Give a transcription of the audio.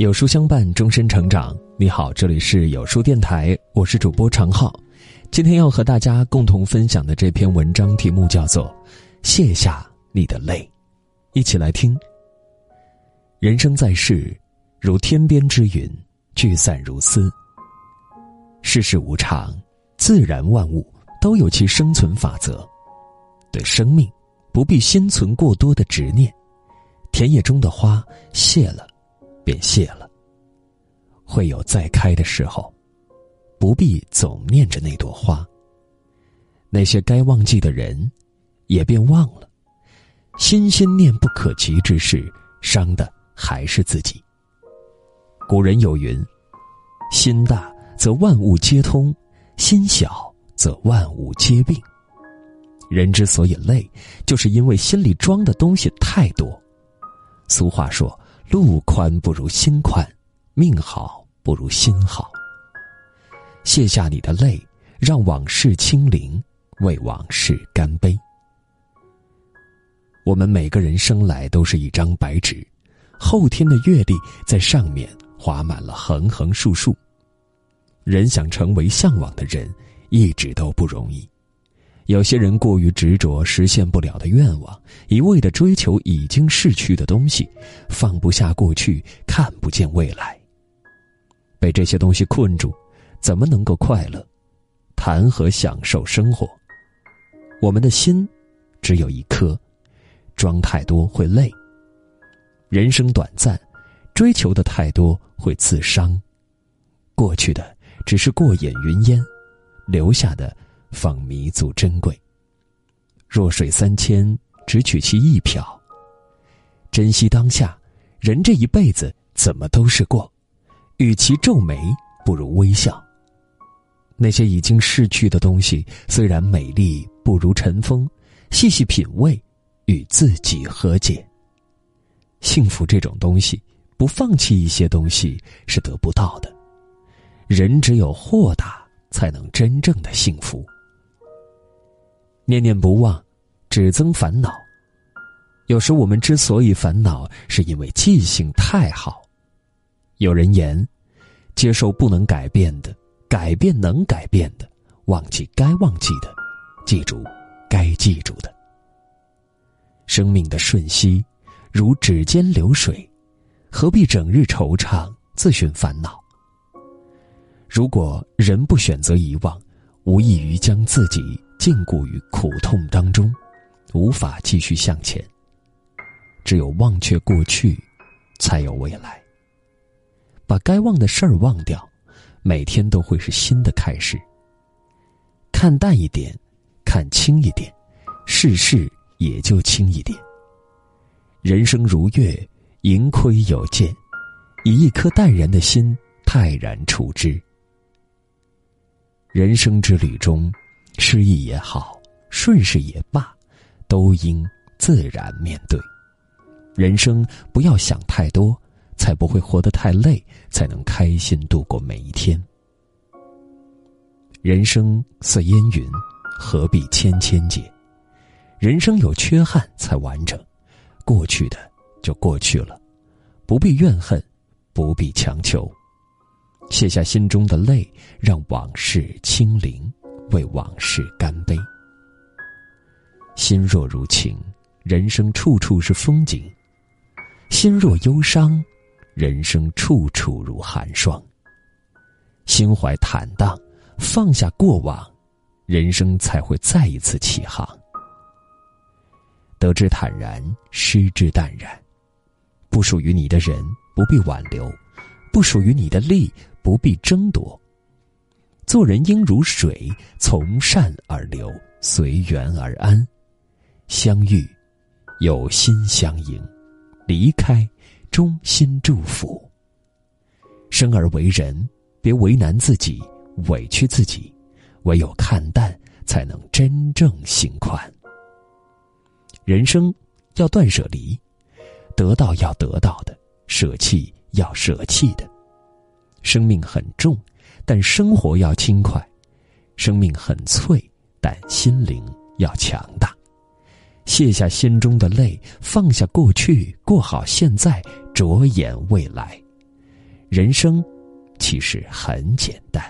有书相伴，终身成长。你好，这里是有书电台，我是主播常浩。今天要和大家共同分享的这篇文章题目叫做《卸下你的泪》，一起来听。人生在世，如天边之云，聚散如斯。世事无常，自然万物都有其生存法则。对生命，不必心存过多的执念。田野中的花谢了。便谢了。会有再开的时候，不必总念着那朵花。那些该忘记的人，也便忘了。心心念不可及之事，伤的还是自己。古人有云：“心大则万物皆通，心小则万物皆病。”人之所以累，就是因为心里装的东西太多。俗话说。路宽不如心宽，命好不如心好。卸下你的泪，让往事清零，为往事干杯。我们每个人生来都是一张白纸，后天的阅历在上面划满了横横竖竖。人想成为向往的人，一直都不容易。有些人过于执着，实现不了的愿望，一味的追求已经逝去的东西，放不下过去，看不见未来。被这些东西困住，怎么能够快乐？谈何享受生活？我们的心只有一颗，装太多会累。人生短暂，追求的太多会自伤。过去的只是过眼云烟，留下的。放弥足珍贵。弱水三千，只取其一瓢。珍惜当下，人这一辈子怎么都是过，与其皱眉，不如微笑。那些已经逝去的东西，虽然美丽，不如尘封。细细品味，与自己和解。幸福这种东西，不放弃一些东西是得不到的。人只有豁达，才能真正的幸福。念念不忘，只增烦恼。有时我们之所以烦恼，是因为记性太好。有人言：接受不能改变的，改变能改变的，忘记该忘记的，记住该记住的。生命的瞬息，如指尖流水，何必整日惆怅，自寻烦恼？如果人不选择遗忘，无异于将自己。禁锢于苦痛当中，无法继续向前。只有忘却过去，才有未来。把该忘的事儿忘掉，每天都会是新的开始。看淡一点，看轻一点，世事也就轻一点。人生如月，盈亏有见，以一颗淡然的心泰然处之。人生之旅中。失意也好，顺势也罢，都应自然面对。人生不要想太多，才不会活得太累，才能开心度过每一天。人生似烟云，何必千千结？人生有缺憾才完整，过去的就过去了，不必怨恨，不必强求，卸下心中的泪，让往事清零。为往事干杯。心若如情，人生处处是风景；心若忧伤，人生处处如寒霜。心怀坦荡，放下过往，人生才会再一次起航。得之坦然，失之淡然。不属于你的人，不必挽留；不属于你的利，不必争夺。做人应如水，从善而流，随缘而安。相遇，有心相迎；离开，衷心祝福。生而为人，别为难自己，委屈自己。唯有看淡，才能真正心宽。人生要断舍离，得到要得到的，舍弃要舍弃的。生命很重。但生活要轻快，生命很脆，但心灵要强大。卸下心中的累，放下过去，过好现在，着眼未来。人生其实很简单。